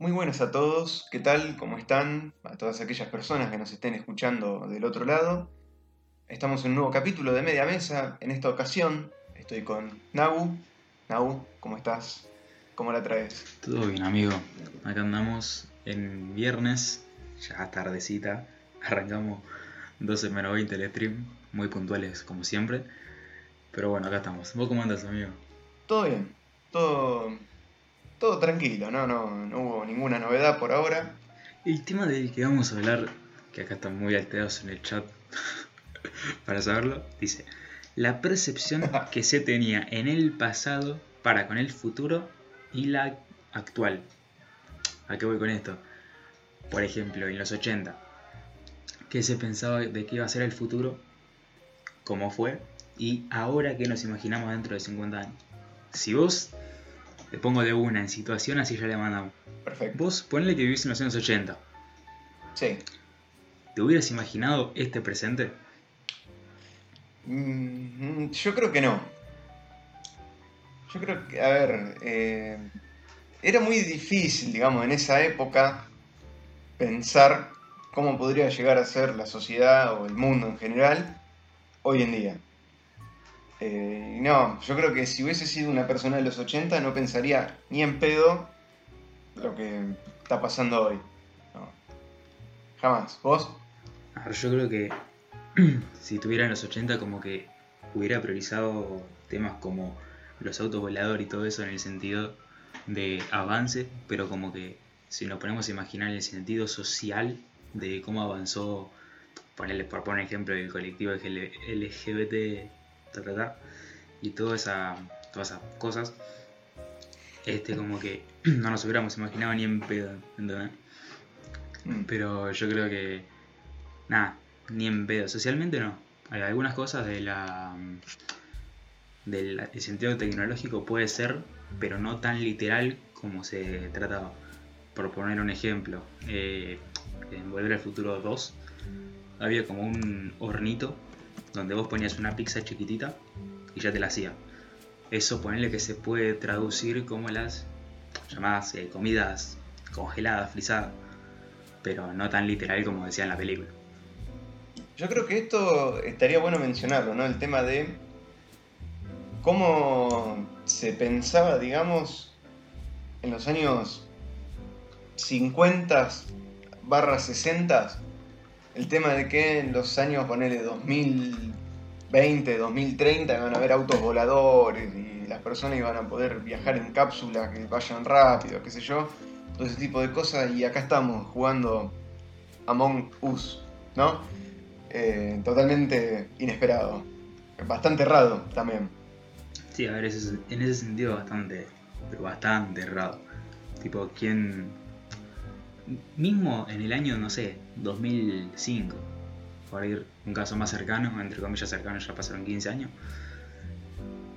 Muy buenas a todos, ¿qué tal? ¿Cómo están? A todas aquellas personas que nos estén escuchando del otro lado. Estamos en un nuevo capítulo de Media Mesa. En esta ocasión estoy con Nau. Nau, ¿cómo estás? ¿Cómo la traes? Todo bien, amigo. Acá andamos en viernes, ya tardecita. Arrancamos 12 menos 20 el stream, muy puntuales como siempre. Pero bueno, acá estamos. ¿Vos cómo andas, amigo? Todo bien, todo, todo tranquilo, ¿no? No, no hubo ninguna novedad por ahora. El tema del que vamos a hablar, que acá están muy alterados en el chat para saberlo, dice, la percepción que se tenía en el pasado para con el futuro y la actual. ¿A qué voy con esto? Por ejemplo, en los 80, ¿qué se pensaba de qué iba a ser el futuro? ¿Cómo fue? Y ahora que nos imaginamos dentro de 50 años. Si vos te pongo de una en situación, así ya le mandamos. Perfecto. Vos ponle que vivís en los años 80. Sí. ¿Te hubieras imaginado este presente? Mm, yo creo que no. Yo creo que, a ver, eh, era muy difícil, digamos, en esa época pensar cómo podría llegar a ser la sociedad o el mundo en general hoy en día. Eh, no, yo creo que si hubiese sido una persona de los 80 no pensaría ni en pedo lo que está pasando hoy. No. Jamás. ¿Vos? Yo creo que si tuviera en los 80 como que hubiera priorizado temas como los autos voladores y todo eso en el sentido de avance, pero como que si nos ponemos a imaginar el sentido social de cómo avanzó, por poner ejemplo, el colectivo LGBT ta, ta, ta, y toda esa, todas esas cosas, este como que no nos hubiéramos imaginado ni en pedo, ¿entendés? Mm. Pero yo creo que, nada, ni en pedo. Socialmente no. Hay algunas cosas de la del el sentido tecnológico puede ser, pero no tan literal como se trataba. Por poner un ejemplo, eh, en Volver al Futuro 2 había como un hornito donde vos ponías una pizza chiquitita y ya te la hacía. Eso ponerle que se puede traducir como las llamadas eh, comidas congeladas, frisadas, pero no tan literal como decía en la película. Yo creo que esto estaría bueno mencionarlo, ¿no? El tema de cómo se pensaba, digamos, en los años 50 barra 60, el tema de que en los años, ponele 2020, 2030, van a haber autos voladores y las personas iban a poder viajar en cápsulas que vayan rápido, qué sé yo, todo ese tipo de cosas, y acá estamos jugando Among Us, ¿no? Eh, totalmente inesperado. Bastante errado también. Sí, a ver, en ese sentido bastante, pero bastante errado. Tipo, ¿quién... Mismo en el año, no sé, 2005, por ir un caso más cercano, entre comillas cercano, ya pasaron 15 años.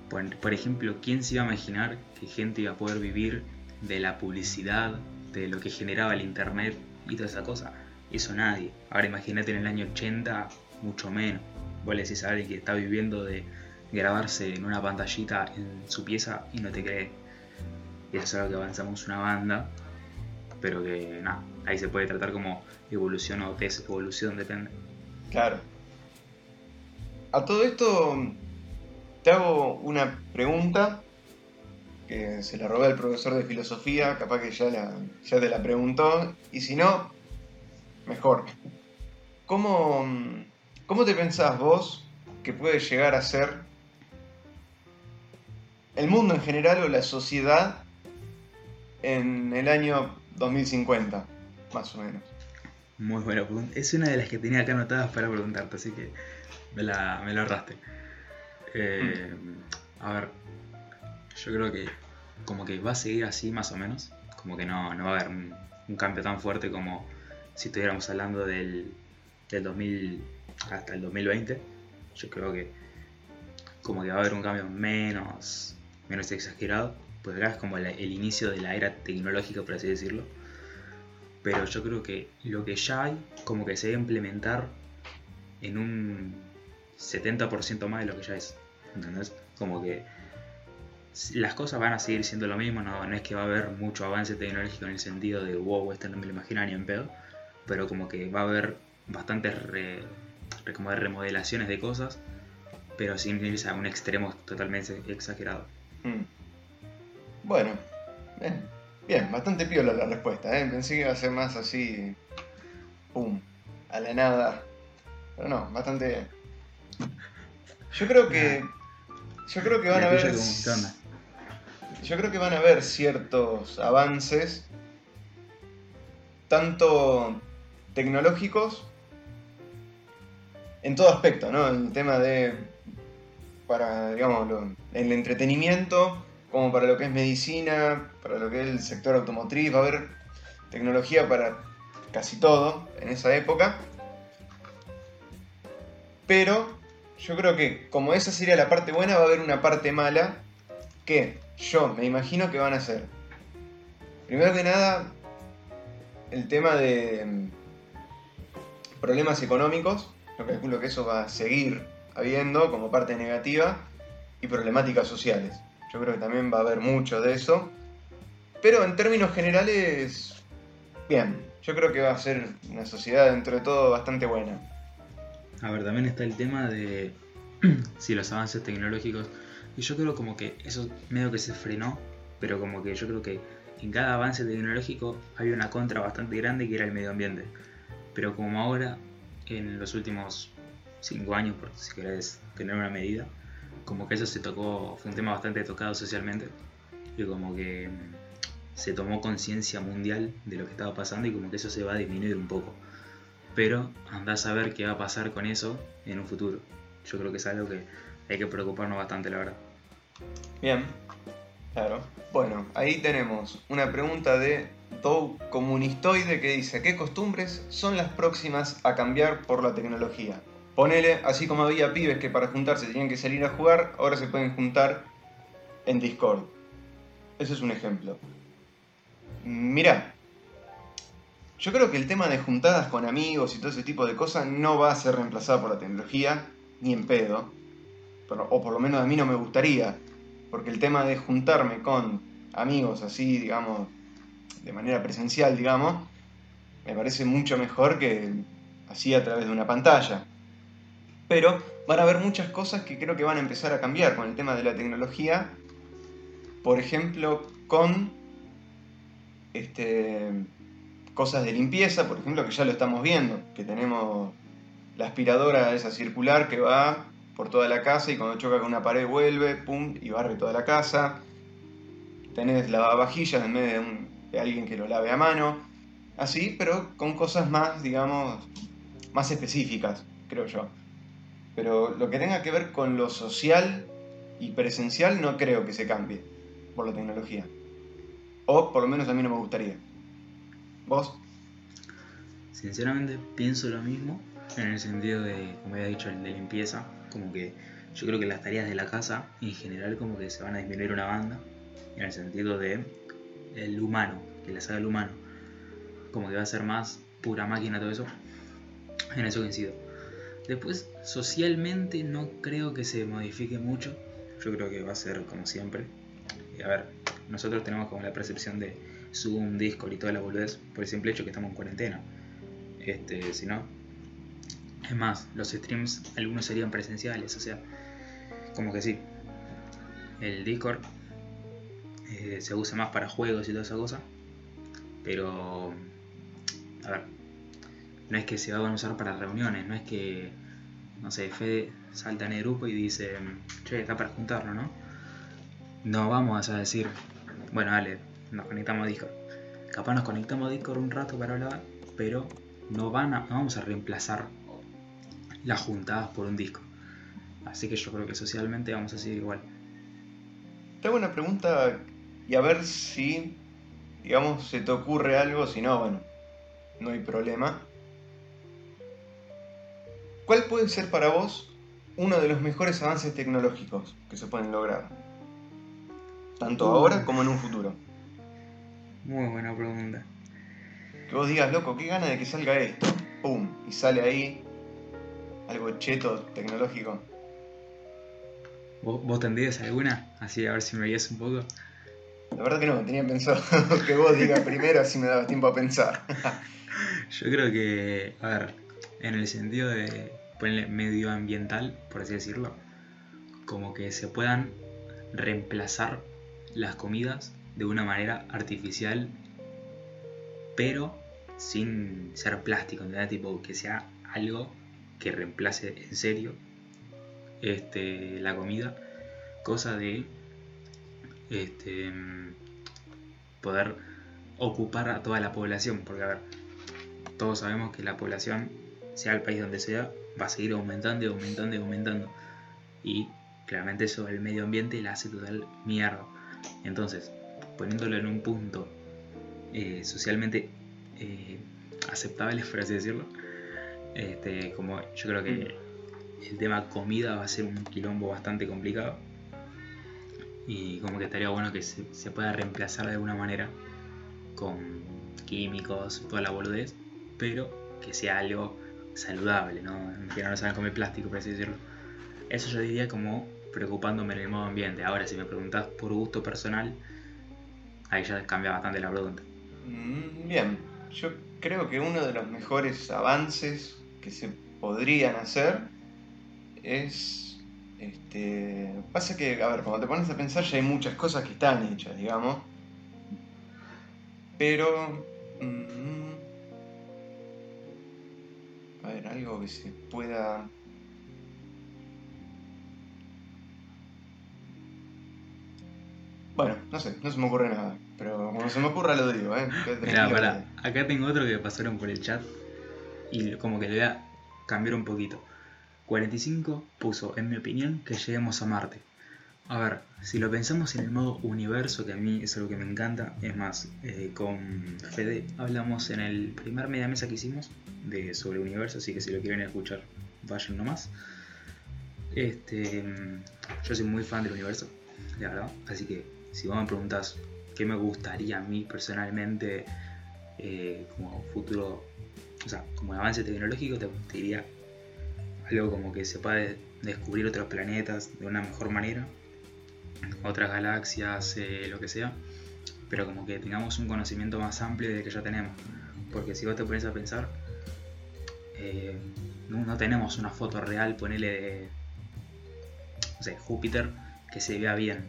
Por, por ejemplo, ¿quién se iba a imaginar que gente iba a poder vivir de la publicidad, de lo que generaba el internet y toda esa cosa? Eso nadie. Ahora imagínate en el año 80, mucho menos. Vos le decís a que está viviendo de grabarse en una pantallita en su pieza y no te cree. Y eso es algo que avanzamos una banda, pero que nada, ahí se puede tratar como evolución o desevolución, depende. Claro. A todo esto te hago una pregunta que se la robé al profesor de filosofía, capaz que ya, ya te la preguntó, y si no, mejor. ¿Cómo, ¿Cómo te pensás vos que puede llegar a ser el mundo en general o la sociedad en el año 2050, más o menos? Muy buena pregunta. Es una de las que tenía acá anotadas para preguntarte, así que me la, me la ahorraste. Eh, a ver, yo creo que como que va a seguir así más o menos. Como que no, no va a haber un, cambio tan fuerte como si estuviéramos hablando del, del 2000 hasta el 2020. Yo creo que como que va a haber un cambio menos, menos exagerado. Pues acá es como la- el inicio de la era tecnológica, por así decirlo. Pero yo creo que lo que ya hay, como que se debe implementar en un 70% más de lo que ya es. ¿Entendés? Como que las cosas van a seguir siendo lo mismo, no, no es que va a haber mucho avance tecnológico en el sentido de wow, esto no me lo imagino ni en pedo, pero como que va a haber bastantes re- re- como de remodelaciones de cosas, pero sin irse a un extremo totalmente exagerado. Mm. Bueno, bien, bien, bastante piola la respuesta, ¿eh? Pensé que iba a ser más así, pum, a la nada. Pero no, bastante bien. Yo creo que. Yo creo que van ¿Y a haber. Yo creo que van a haber ciertos avances, tanto tecnológicos, en todo aspecto, ¿no? El tema de, para, digamos, lo- el entretenimiento, como para lo que es medicina, para lo que es el sector automotriz, va a haber tecnología para casi todo en esa época. Pero yo creo que como esa sería la parte buena, va a haber una parte mala que yo me imagino que van a ser. Primero que nada, el tema de mm, problemas económicos. Yo calculo que eso va a seguir habiendo como parte negativa. Y problemáticas sociales. Yo creo que también va a haber mucho de eso. Pero en términos generales, bien. Yo creo que va a ser una sociedad dentro de todo bastante buena. A ver, también está el tema de si los avances tecnológicos. Y yo creo como que eso medio que se frenó, pero como que yo creo que en cada avance tecnológico hay una contra bastante grande que era el medio ambiente. Pero como ahora, en los últimos 5 años, por si querés tener una medida, como que eso se tocó, fue un tema bastante tocado socialmente. Y como que mm, se tomó conciencia mundial de lo que estaba pasando y como que eso se va a disminuir un poco pero andás a ver qué va a pasar con eso en un futuro. Yo creo que es algo que hay que preocuparnos bastante, la verdad. Bien, claro. Bueno, ahí tenemos una pregunta de Dou Comunistoide que dice: ¿Qué costumbres son las próximas a cambiar por la tecnología? Ponele, así como había pibes que para juntarse tenían que salir a jugar, ahora se pueden juntar en Discord. Ese es un ejemplo. Mirá, yo creo que el tema de juntadas con amigos y todo ese tipo de cosas no va a ser reemplazado por la tecnología, ni en pedo. Pero- o por lo menos a mí no me gustaría. Porque el tema de juntarme con amigos así, digamos, de manera presencial, digamos, me parece mucho mejor que así a través de una pantalla. Pero van a haber muchas cosas que creo que van a empezar a cambiar con el tema de la tecnología. Por ejemplo, con este, cosas de limpieza, por ejemplo, que ya lo estamos viendo, que tenemos la aspiradora esa circular que va por toda la casa y cuando choca con una pared vuelve, pum, y barre toda la casa. Tenés lavavajillas en vez de, un- de alguien que lo lave a mano. Así, pero con cosas más, digamos, más específicas, creo yo. Pero lo que tenga que ver con lo social y presencial no creo que se cambie por la tecnología. O por lo menos a mí no me gustaría. ¿Vos? Sinceramente pienso lo mismo en el sentido de, como había dicho, de limpieza. Como que yo creo que las tareas de la casa en general como que se van a disminuir una banda. En el sentido de el humano, que las haga el humano. Como que va a ser más pura máquina todo eso. En eso coincido. Después, socialmente no creo que se modifique mucho. Yo creo que va a ser como siempre. Y a ver, nosotros tenemos como la percepción de Zoom, Discord y toda la boludez por el simple hecho que estamos en cuarentena. Este, si no. Es más, los streams, algunos serían presenciales, o sea, como que sí. El Discord eh, se usa más para juegos y toda esa cosa. Pero, a ver, no es que se van a usar para reuniones, no es que, no sé, Fede salta en el grupo y dice, che, está para juntarnos, ¿no? No vamos a decir, bueno, dale, nos conectamos a Discord. Capaz nos conectamos a Discord un rato para hablar, pero no, van a, no vamos a reemplazar las juntadas por un disco. Así que yo creo que socialmente vamos a seguir igual. Te hago una pregunta y a ver si, digamos, se te ocurre algo, si no, bueno, no hay problema. ¿Cuál puede ser para vos uno de los mejores avances tecnológicos que se pueden lograr? Tanto Uh. ahora como en un futuro. Muy buena pregunta. Que vos digas, loco, qué gana de que salga esto. ¡Pum! Y sale ahí algo cheto tecnológico. ¿Vos, vos tendrías alguna? Así a ver si me guías un poco. La verdad que no, tenía pensado que vos digas primero, así me dabas tiempo a pensar. Yo creo que, a ver, en el sentido de ponerle medioambiental, por así decirlo, como que se puedan reemplazar las comidas de una manera artificial, pero sin ser plástico. Tipo, que sea algo que reemplace en serio este, la comida, cosa de este, poder ocupar a toda la población, porque a ver, todos sabemos que la población, sea el país donde sea, va a seguir aumentando y aumentando y aumentando. Y claramente eso el medio ambiente la hace total mierda. Entonces, poniéndolo en un punto eh, socialmente eh, aceptable, por así decirlo, este, como yo creo que el tema comida va a ser un quilombo bastante complicado y como que estaría bueno que se, se pueda reemplazar de alguna manera con químicos, toda la boludez, pero que sea algo saludable, ¿no? que no hagan comer plástico, por así decirlo. Eso yo diría como preocupándome en el medio ambiente. Ahora, si me preguntas por gusto personal, ahí ya cambia bastante la pregunta. Mm, Bien, yo creo que uno de los mejores avances que se podrían hacer es. Este, pasa que, a ver, cuando te pones a pensar ya hay muchas cosas que están hechas, digamos. Pero. mm, a ver, algo que se pueda. Bueno, no sé, no se me ocurre nada. Pero cuando se me ocurra lo digo, ¿eh? Mira, pará, acá tengo otro que pasaron por el chat y como que le voy a cambiar un poquito. 45 puso, en mi opinión, que lleguemos a Marte. A ver, si lo pensamos en el modo universo, que a mí es algo que me encanta, es más, eh, con Fede hablamos en el primer media mesa que hicimos de, sobre universo, así que si lo quieren escuchar, vayan nomás. Este, yo soy muy fan del universo, la verdad, así que si vos me preguntás qué me gustaría a mí personalmente eh, como futuro, o sea, como avance tecnológico, te, te diría algo como que se descubrir otros planetas de una mejor manera, otras galaxias, eh, lo que sea, pero como que tengamos un conocimiento más amplio de que ya tenemos. Porque si vos te pones a pensar, eh, no, tenemos una foto real, ponele de, no sé, Júpiter, que se vea bien.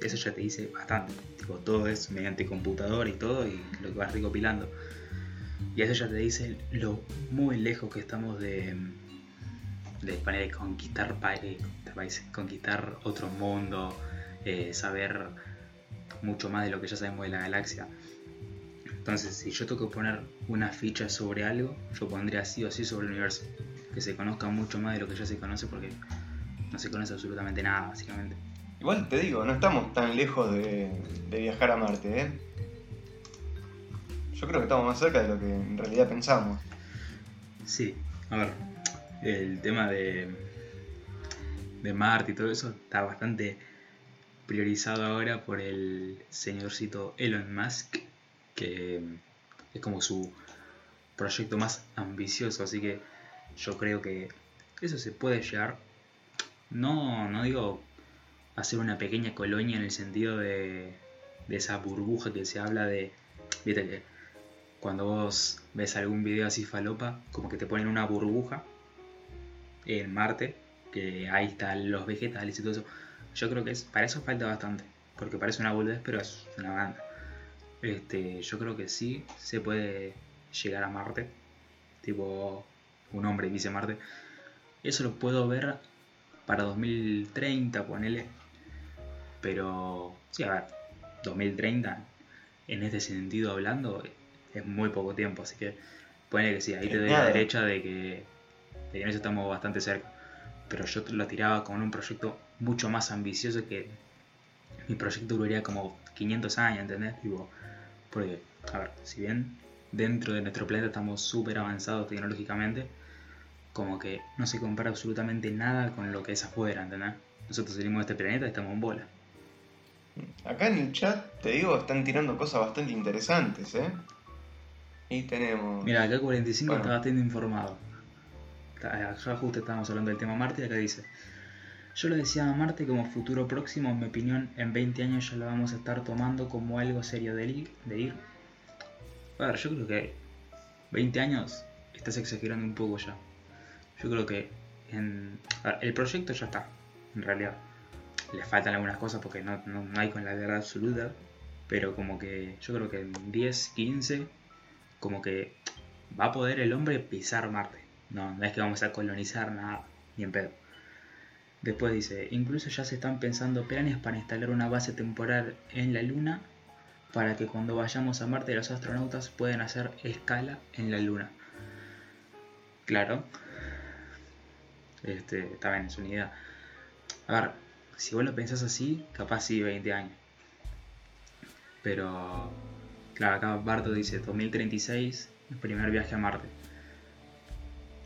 Eso ya te dice bastante. Tipo, todo es mediante computadora y todo, y lo que vas recopilando. Y eso ya te dice lo muy lejos que estamos de, de, poner, conquistar, pa- eh, conquistar otro mundo, eh, saber mucho más de lo que ya sabemos de la galaxia. Entonces, si yo tengo que poner una ficha sobre algo, yo pondría sí o sí sobre el universo. Que se conozca mucho más de lo que ya se conoce porque no se conoce absolutamente nada, básicamente. Igual te digo, no estamos tan lejos de, de viajar a Marte, ¿eh? Yo creo que estamos más cerca de lo que en realidad pensamos. Sí, a ver, el tema de, de Marte y todo eso está bastante priorizado ahora por el señorcito Elon Musk, que es como su proyecto más ambicioso, así que yo creo que eso se puede llegar, no, no digo hacer una pequeña colonia en el sentido de, de esa burbuja que se habla de, viste que cuando vos ves algún video así falopa, como que te ponen una burbuja en Marte, que ahí están los vegetales y todo eso. Yo creo que es, para eso falta bastante, porque parece una boludez, pero es una banda. Este, yo creo que sí se puede llegar a Marte, tipo un hombre dice Marte. Eso lo puedo ver para 2030, ponele. Pero, sí, a ver, 2030, en este sentido hablando, es muy poco tiempo, así que ponele que sí, ahí te doy la derecha de que, de que en eso estamos bastante cerca. Pero yo lo tiraba con un proyecto mucho más ambicioso que mi proyecto duraría como 500 años, ¿entendés? Tipo, porque, a ver, si bien dentro de nuestro planeta estamos súper avanzados tecnológicamente, como que no se compara absolutamente nada con lo que es afuera, ¿entendés? Nosotros salimos de este planeta y estamos en bola. Acá en el chat, te digo, están tirando cosas bastante interesantes, ¿eh? Y tenemos... Mira, acá 45 Bueno. está bastante informado. Ya justo estábamos hablando del tema Marte y acá dice Yo lo decía a Marte como futuro próximo, en mi opinión, en 20 años ya lo vamos a estar tomando como algo serio de ir. De ir. A ver, yo creo que 20 años estás exagerando un poco ya. Yo creo que en... el proyecto ya está, en realidad. Le faltan algunas cosas porque no, no, no hay con la verdad absoluta. Pero como que yo creo que en 10, 15, como que va a poder el hombre pisar Marte. No, no es que vamos a colonizar nada, ni en pedo. Después dice, incluso ya se están pensando planes para instalar una base temporal en la Luna para que cuando vayamos a Marte los astronautas puedan hacer escala en la Luna. Claro. Este, está bien, es una idea. A ver, si vos lo pensás así, capaz sí 20 años. Pero, claro, acá Barto dice 2036, el primer viaje a Marte.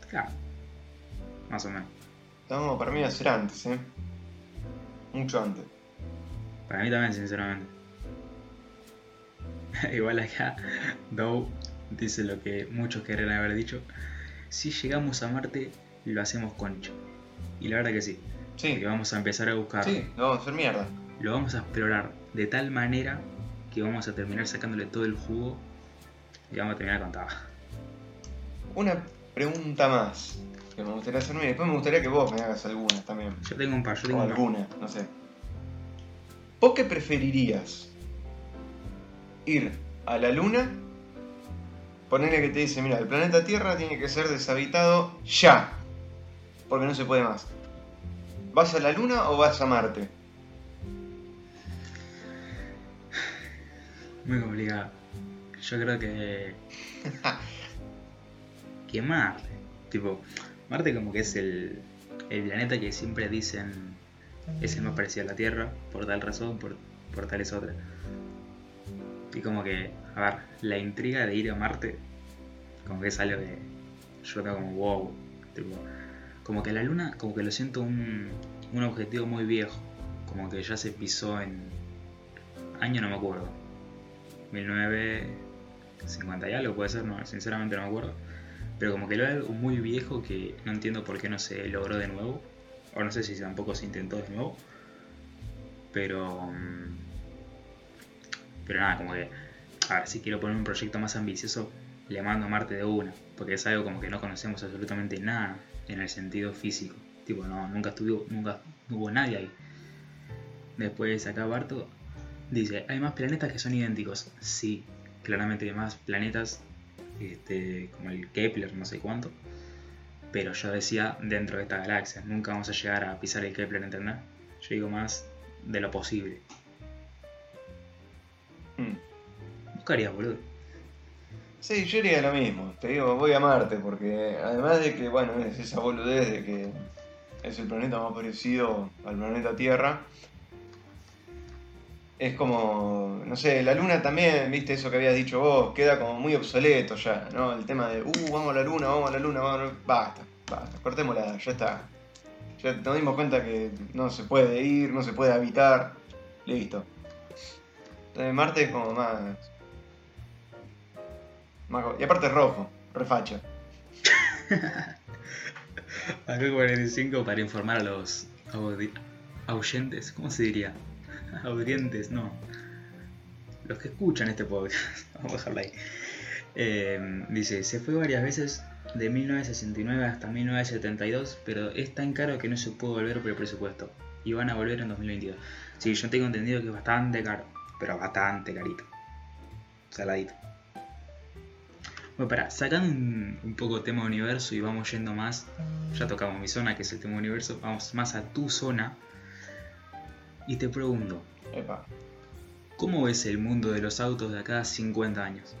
Claro, más o menos. No, para mí va a ser antes, ¿eh? Mucho antes. Para mí también, sinceramente. Igual acá, Dow dice lo que muchos querrían haber dicho. Si llegamos a Marte, lo hacemos concho. Y la verdad que sí. Sí, Que vamos a empezar a buscar. sí, lo vamos a hacer mierda. Lo vamos a explorar de tal manera que vamos a terminar sacándole todo el jugo y vamos a terminar con. Una pregunta más que me gustaría hacerme y después me gustaría que vos me hagas algunas también. Yo tengo un par, yo O tengo un par. alguna, no sé. ¿Vos qué preferirías? ¿Ir a la luna? Ponerle que te dice, mira, el planeta Tierra tiene que ser deshabitado ya. Porque no se puede más. ¿Vas a la luna o vas a Marte? Muy complicado. Yo creo que. que Marte. Tipo, Marte como que es el, el planeta que siempre dicen es el más parecido a la Tierra, por tal razón, por, por tales otras. Y como que, a ver, la intriga de ir a Marte, como que es algo que yo tengo como wow. Tipo, como que la Luna, como que lo siento un, un objetivo muy viejo. Como que ya se pisó en. Año no me acuerdo. 1950 y algo puede ser, no, sinceramente no me acuerdo. Pero como que lo es algo muy viejo que no entiendo por qué no se logró de nuevo. O no sé si tampoco se intentó de nuevo. Pero... mm, Pero nada, como que... A ver, si quiero poner un proyecto más ambicioso, le mando a Marte de una. Porque es algo como que no conocemos absolutamente nada en el sentido físico. Tipo, no, nunca estuvo, nunca hubo nadie ahí. Después acá Barto Dice, hay más planetas que son idénticos. Sí, claramente hay más planetas, este, como el Kepler, no sé cuánto. Pero yo decía dentro de esta galaxia. Nunca vamos a llegar a pisar el Kepler, ¿entendés? Yo digo más de lo posible. Hmm. Buscaría, boludo. Sí, yo haría lo mismo. Te digo, voy a Marte porque además de que, bueno, es esa boludez de que es el planeta más parecido al planeta Tierra. Es como, no sé, la luna también, viste eso que habías dicho vos, queda como muy obsoleto ya, ¿no? El tema de, uh, vamos a la luna, vamos a la luna, vamos a la. Basta, basta, cortémosla, ya está. Ya nos dimos cuenta que no se puede ir, no se puede habitar, listo. Entonces Marte es como más... más y aparte es rojo, refacha. Acá 45 para informar a los ahuyentes, ¿cómo se diría? Audientes, no. Los que escuchan este podcast. Vamos a dejarlo ahí. Eh, dice, se fue varias veces de 1969 hasta 1972, pero es tan caro que no se puede volver por el presupuesto. Y van a volver en 2022. Sí, yo tengo entendido que es bastante caro, pero bastante carito. Saladito. Bueno, para, sacando un, un poco tema universo y vamos yendo más, ya tocamos mi zona que es el tema universo, vamos más a tu zona. Y te pregunto, Epa. ¿cómo ves el mundo de los autos de acá a 50 años?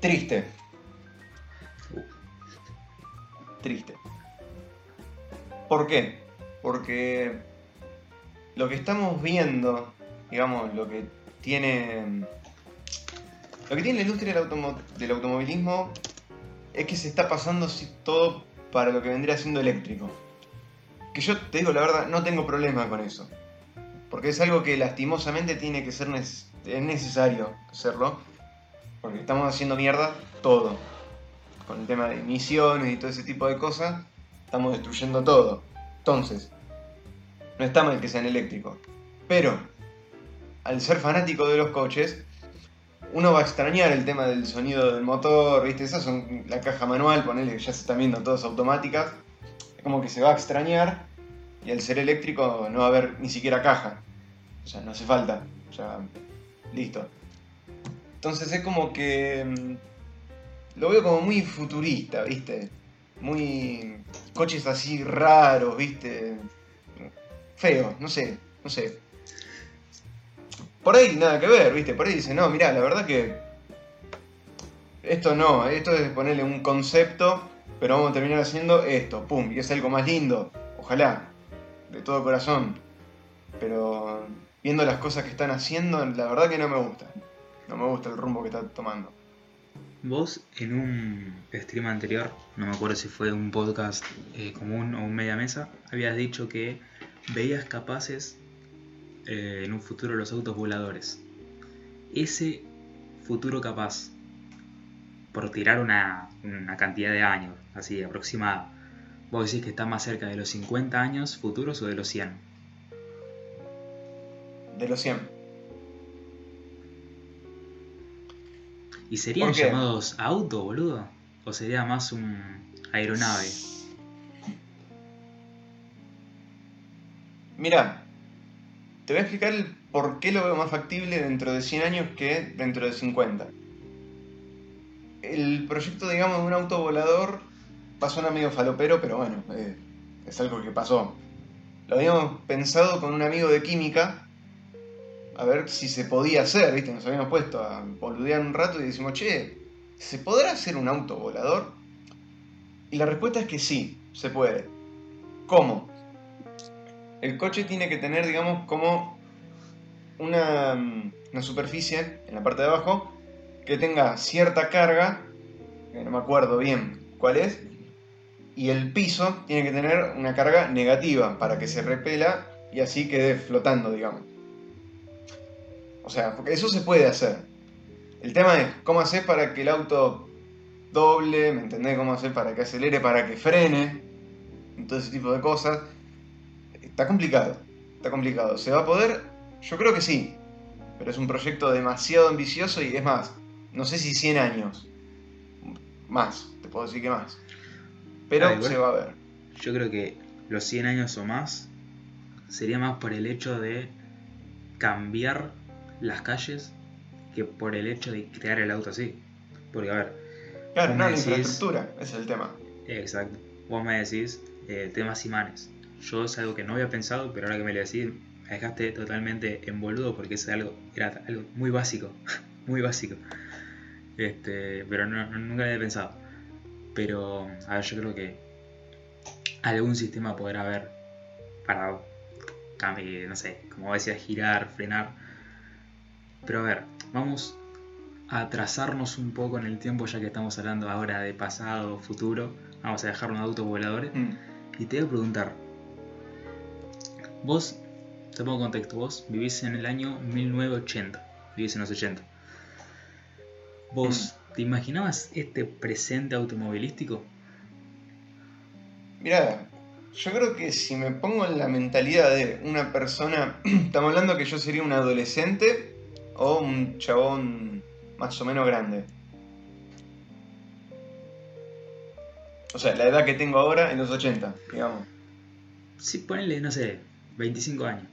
Triste, Uh, triste. ¿Por qué? Porque lo que estamos viendo, digamos, lo que tiene. Lo que tiene la industria del, automo- del automovilismo es que se está pasando todo para lo que vendría siendo eléctrico. Que yo te digo la verdad, no tengo problema con eso. Porque es algo que lastimosamente tiene que ser es necesario hacerlo. Porque estamos haciendo mierda todo. Con el tema de emisiones y todo ese tipo de cosas, estamos destruyendo todo. Entonces, no está mal que sean eléctricos. Pero, al ser fanático de los coches, uno va a extrañar el tema del sonido del motor, ¿viste? Esas son la caja manual, ponele que ya se están viendo todas automáticas. Como que se va a extrañar y al ser eléctrico no va a haber ni siquiera caja. O sea, no hace falta. O sea, listo. Entonces es como que. mm, Lo veo como muy futurista, ¿viste? Muy. Coches así raros, ¿viste? Feo, no sé, no sé. Por ahí nada que ver, ¿viste? Por ahí dice, no, mirá, la verdad que. Esto no, esto es ponerle un concepto, pero vamos a terminar haciendo esto, pum, y es algo más lindo. Ojalá, de todo corazón. Pero viendo las cosas que están haciendo, la verdad que no me gusta. No me gusta el rumbo que está tomando. Vos en un stream anterior, no me acuerdo si fue un podcast eh, común o un media mesa, habías dicho que veías capaces eh, en un futuro los autos voladores. Ese futuro capaz, por tirar una, una cantidad de años, así aproximada, vos decís que está más cerca de los 50 años futuros o de los 100. De los 100. ¿Y serían llamados auto, boludo? ¿O sería más un aeronave? Mira, te voy a explicar el por qué lo veo más factible dentro de 100 años que dentro de 50. El proyecto, digamos, de un auto volador pasó a medio falopero, pero bueno, eh, es algo que pasó. Lo habíamos pensado con un amigo de química, a ver si se podía hacer, ¿viste? Nos habíamos puesto a boludear un rato y decimos, che, ¿se podrá hacer un auto volador? Y la respuesta es que sí, se puede. ¿Cómo? El coche tiene que tener, digamos, como una, mm, una superficie en la parte de abajo que tenga cierta carga, que no me acuerdo bien cuál es, y el piso tiene que tener una carga negativa para que se repela y así quede flotando, digamos. O sea, porque eso se puede hacer. El tema es cómo hacer para que el auto doble, ¿me entendés? Cómo hacer para que acelere, para que frene, todo ese tipo de cosas. Está complicado, está complicado. ¿Se va a poder? Yo creo que sí. Pero es un proyecto demasiado ambicioso y es más, no sé si 100 años. Más, te puedo decir que más. Pero Ah, igual. se va a ver. Yo creo que los 100 años o más sería más por el hecho de cambiar las calles que por el hecho de crear el auto así. Porque, a ver, Claro, no, la decís- infraestructura, es el tema. exacto, vos me decís eh, temas imanes. Yo es algo que no había pensado, pero ahora que me lo decís, me dejaste totalmente en boludo porque es algo, era algo muy básico, muy básico. Este, pero no, nunca lo había pensado. Pero, a ver, yo creo que algún sistema podrá haber para, cam- no sé, como decía, girar, frenar. Pero a ver, vamos a atrasarnos un poco en el tiempo ya que estamos hablando ahora de pasado, futuro. Vamos a dejar unos autos voladores. Mm. Y te voy a preguntar, vos, te pongo contexto, vos vivís en el año 1980, vivís en los 80. ¿Vos te imaginabas este presente automovilístico? Mira, yo creo que si me pongo en la mentalidad de una persona, estamos hablando que yo sería un adolescente o un chabón más o menos grande. O sea, la edad que tengo ahora en los 80, digamos. Sí, ponele, no sé, 25 años.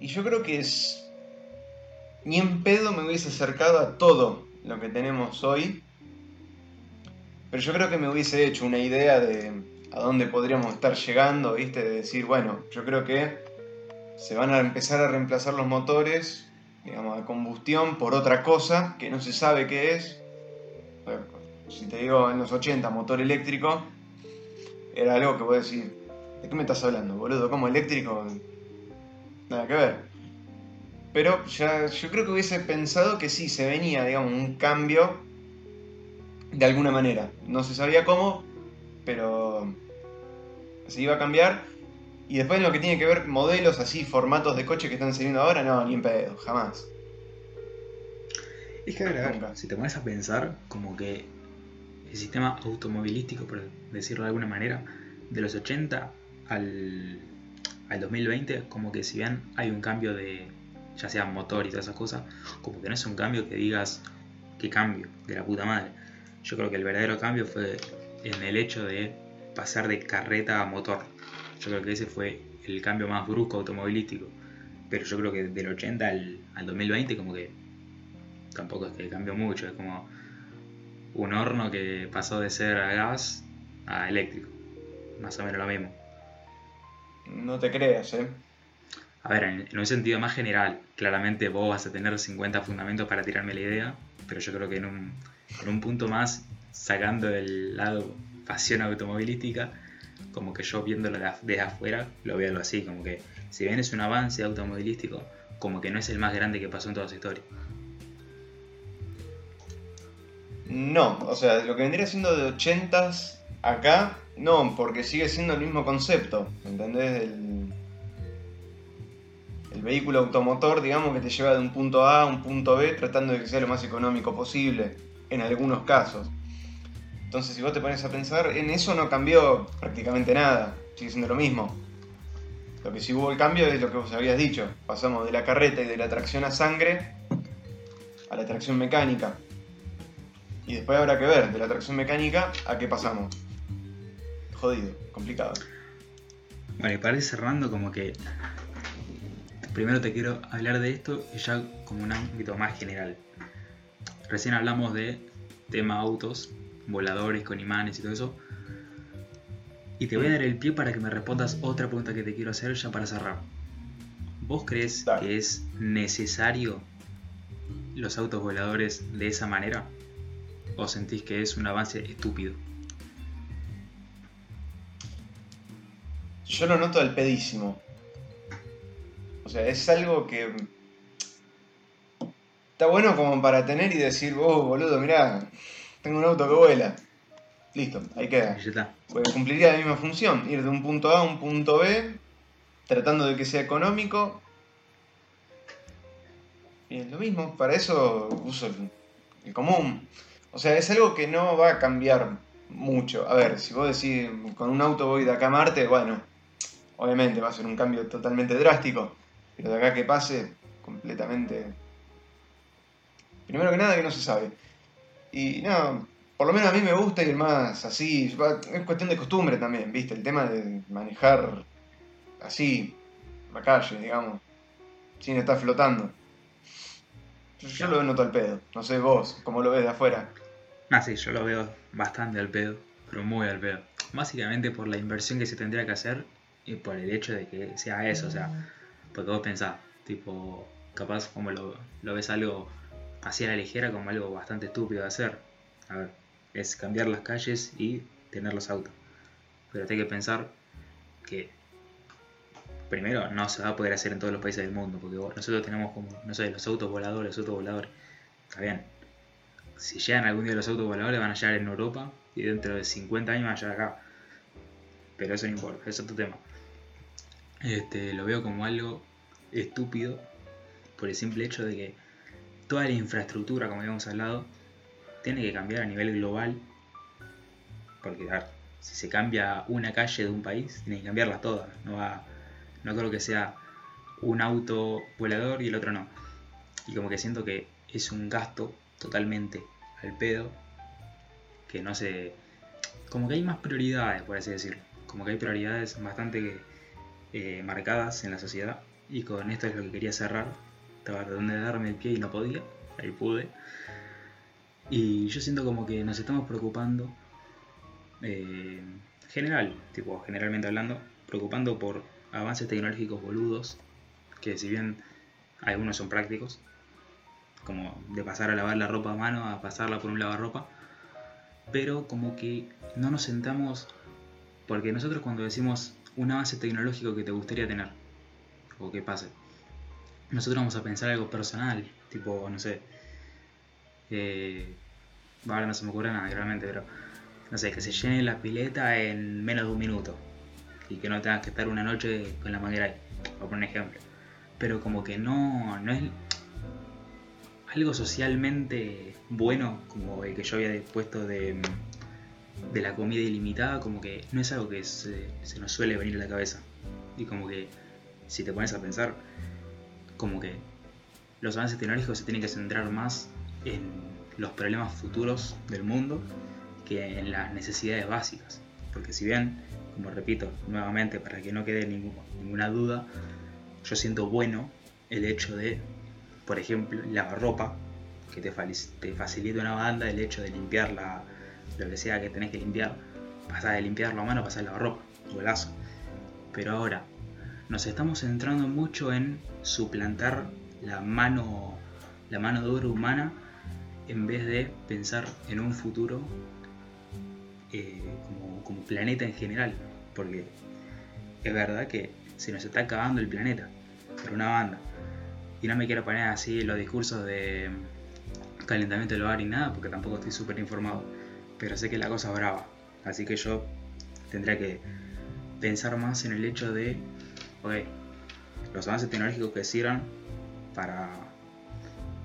Y yo creo que es... Ni en pedo me hubiese acercado a todo lo que tenemos hoy. Pero yo creo que me hubiese hecho una idea de a dónde podríamos estar llegando, ¿viste? De decir, bueno, yo creo que se van a empezar a reemplazar los motores, digamos, a combustión por otra cosa que no se sabe qué es. Si te digo en los 80 motor eléctrico, era algo que voy a decir, ¿de qué me estás hablando, boludo? ¿Cómo eléctrico? Nada que ver. Pero ya yo creo que hubiese pensado que sí, se venía, digamos, un cambio de alguna manera. No se sabía cómo, pero se iba a cambiar. Y después en lo que tiene que ver modelos así, formatos de coche que están saliendo ahora, no, ni en pedo, jamás. Es que a ver, a ver, Nunca. si te pones a pensar, como que el sistema automovilístico, por decirlo de alguna manera, de los 80 al, al 2020, como que si bien hay un cambio de, ya sea motor y todas esas cosas, como que no es un cambio que digas, qué cambio, de la puta madre. Yo creo que el verdadero cambio fue en el hecho de pasar de carreta a motor. Yo creo que ese fue el cambio más brusco automovilístico. Pero yo creo que del 80 al, al 2020 como que tampoco es que cambió mucho, es como un horno que pasó de ser a gas a eléctrico. Más o menos lo mismo. No te creas, ¿eh? A ver, en, un sentido más general, claramente vos vas a tener 50 fundamentos para tirarme la idea, pero yo creo que en un, punto más, sacando el lado pasión automovilística, como que yo viéndolo de- desde afuera, lo veo así, como que si bien es un avance automovilístico, como que no es el más grande que pasó en toda su historia. No, o sea, lo que vendría siendo de 80s acá, no, porque sigue siendo el mismo concepto, ¿entendés? El, el vehículo automotor, digamos, que te lleva de un punto A a un punto B tratando de que sea lo más económico posible, en algunos casos. Entonces, si vos te pones a pensar, en eso no cambió prácticamente nada, sigue siendo lo mismo. Lo que sí hubo el cambio es lo que vos habías dicho, pasamos de la carreta y de la tracción a sangre a la tracción mecánica. Y después habrá que ver, de la tracción mecánica, ¿a qué pasamos? Jodido, complicado. Bueno, y cerrando, como que primero te quiero hablar de esto y ya como un ámbito más general. Recién hablamos de tema autos, voladores con imanes y todo eso. Y te voy a dar el pie para que me respondas otra pregunta que te quiero hacer ya para cerrar. ¿Vos crees Dale. que es necesario los autos voladores de esa manera? ¿O sentís que es un avance estúpido? Yo lo noto al pedísimo. O sea, es algo que. Está bueno como para tener y decir, oh, boludo, mirá, tengo un auto que vuela. Listo, ahí queda. Cumpliría la misma función, ir de un punto A a un punto B, tratando de que sea económico. Y es lo mismo, para eso uso el, el común. O sea, es algo que no va a cambiar mucho. A ver, si vos decís, con un auto voy de acá a Marte, bueno, obviamente va a ser un cambio totalmente drástico, pero de acá que pase, completamente... Primero que nada que no se sabe. Y no, por lo menos a mí me gusta ir más así. Es cuestión de costumbre también, ¿viste? El tema de manejar así, la calle, digamos, sin estar flotando. Yo, yo lo noto al pedo. No sé vos, cómo lo ves de afuera. Ah, sí, yo lo veo bastante al pedo, pero muy al pedo. Básicamente por la inversión que se tendría que hacer y por el hecho de que sea eso, o sea, porque vos pensás, tipo, capaz como lo, lo ves algo así a la ligera, como algo bastante estúpido de hacer. A ver, es cambiar las calles y tener los autos. Pero hay que pensar que primero no se va a poder hacer en todos los países del mundo, porque nosotros tenemos como, no sé, los autos voladores, los autos voladores. Está bien, si llegan algún día los autos voladores van a llegar en Europa y dentro de 50 años van a llegar acá. Pero eso no importa, es otro tema. Este, lo veo como algo estúpido por el simple hecho de que toda la infraestructura, como habíamos hablado, tiene que cambiar a nivel global. Porque, a ver, si se cambia una calle de un país, tiene que cambiarlas todas. No, va, no creo que sea un auto volador y el otro no. Y como que siento que es un gasto totalmente al pedo. Que no se. Como que hay más prioridades, por así decirlo. Como que hay prioridades bastante eh, marcadas en la sociedad. Y con esto es lo que quería cerrar. Estaba tratando de darme el pie y no podía. Ahí pude. Y yo siento como que nos estamos preocupando. eh, general, tipo, generalmente hablando, preocupando por avances tecnológicos boludos. Que si bien algunos son prácticos, como de pasar a lavar la ropa a mano a pasarla por un lavarropa, pero como que no nos sentamos, porque nosotros cuando decimos un avance tecnológico que te gustaría tener, o que pase, nosotros vamos a pensar algo personal, tipo, no sé, eh, ahora no se me ocurre nada, realmente, pero no sé, que se llene la pileta en menos de un minuto y que no tengas que estar una noche con la manguera ahí, por un ejemplo. Pero como que no, no es algo socialmente bueno, como el que yo había puesto de, de la comida ilimitada como que no es algo que se, se nos suele venir a la cabeza. Y como que si te pones a pensar, como que los avances tecnológicos se tienen que centrar más en los problemas futuros del mundo que en las necesidades básicas. Porque si bien, como repito nuevamente para que no quede ninguna duda, yo siento bueno el hecho de, por ejemplo, lavar ropa, que te, te facilita una banda el hecho de limpiar la, lo que sea que tenés que limpiar, pasar de limpiarlo a mano, pasar a lavar ropa, golazo. Pero ahora, nos estamos centrando mucho en suplantar la mano, la mano de obra humana en vez de pensar en un futuro eh, como, planeta en general. Porque es verdad que se nos está acabando el planeta por una banda. Y no me quiero poner así los discursos de calentamiento del hogar y nada, porque tampoco estoy súper informado. Pero sé que la cosa es brava. Así que yo tendría que pensar más en el hecho de, ok, los avances tecnológicos que sirvan para,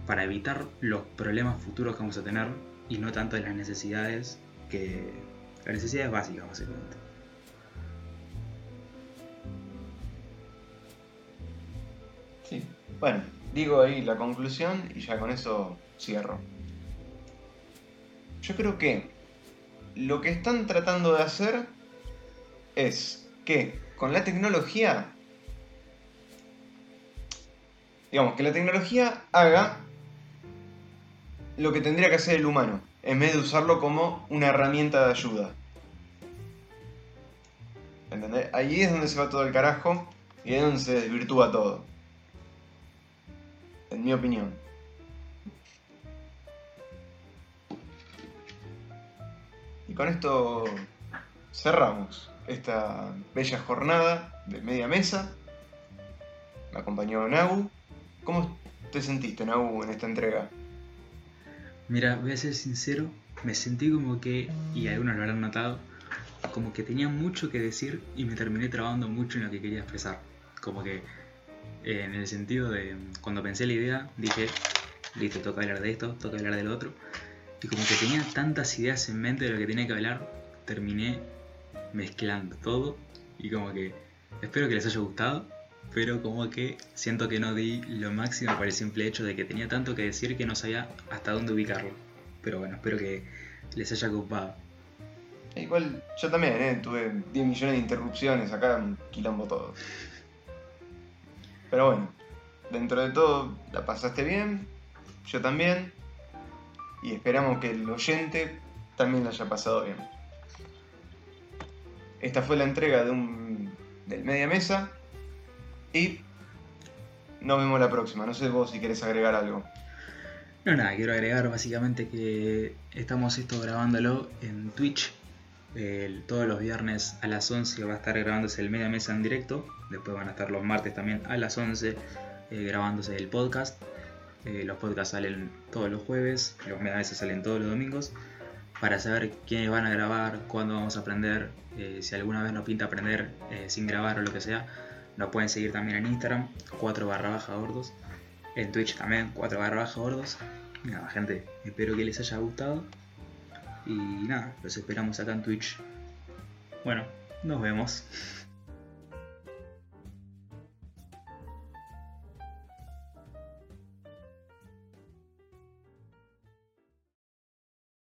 para evitar los problemas futuros que vamos a tener y no tanto de las necesidades que las necesidades básicas básicamente. Sí. Bueno digo ahí la conclusión y ya con eso cierro. Yo creo que lo que están tratando de hacer es que con la tecnología digamos, que la tecnología haga lo que tendría que hacer el humano, en vez de usarlo como una herramienta de ayuda. ¿Entendés? Ahí es donde se va todo el carajo y es donde se desvirtúa todo. En mi opinión. Y con esto cerramos esta bella jornada de media mesa. Me acompañó Nagu. ¿Cómo te sentiste, Nau, en esta entrega? Mira, voy a ser sincero, me sentí como que, y algunos lo habrán notado, como que tenía mucho que decir y me terminé trabando mucho en lo que quería expresar. Como que eh, en el sentido de cuando pensé la idea, dije, listo, toca hablar de esto, toca hablar del otro. Y como que tenía tantas ideas en mente de lo que tenía que hablar, terminé mezclando todo y como que espero que les haya gustado pero como que siento que no di lo máximo por el simple hecho de que tenía tanto que decir que no sabía hasta dónde ubicarlo. Pero bueno, espero que les haya ocupado. Igual yo también, ¿eh? tuve 10 millones de interrupciones, acá quilombo todo. Pero bueno, dentro de todo la pasaste bien, yo también, y esperamos que el oyente también la haya pasado bien. Esta fue la entrega de un, del Media Mesa. Y nos vemos la próxima. No sé vos si querés agregar algo. No, nada, quiero agregar básicamente que estamos esto grabándolo en Twitch. todos los viernes a las 11 va a estar grabándose el media mesa en directo. Después van a estar los martes también a las 11 eh, grabándose el podcast. Eh, los podcasts salen todos los jueves, los media mesas salen todos los domingos. Para saber quiénes van a grabar, cuándo vamos a aprender, eh, si alguna vez nos pinta aprender sin grabar o lo que sea, nos pueden seguir también en Instagram, 4 barra baja gordos. En Twitch también, 4 barra baja gordos. Nada, gente, espero que les haya gustado. Y nada, los esperamos acá en Twitch. Bueno, nos vemos.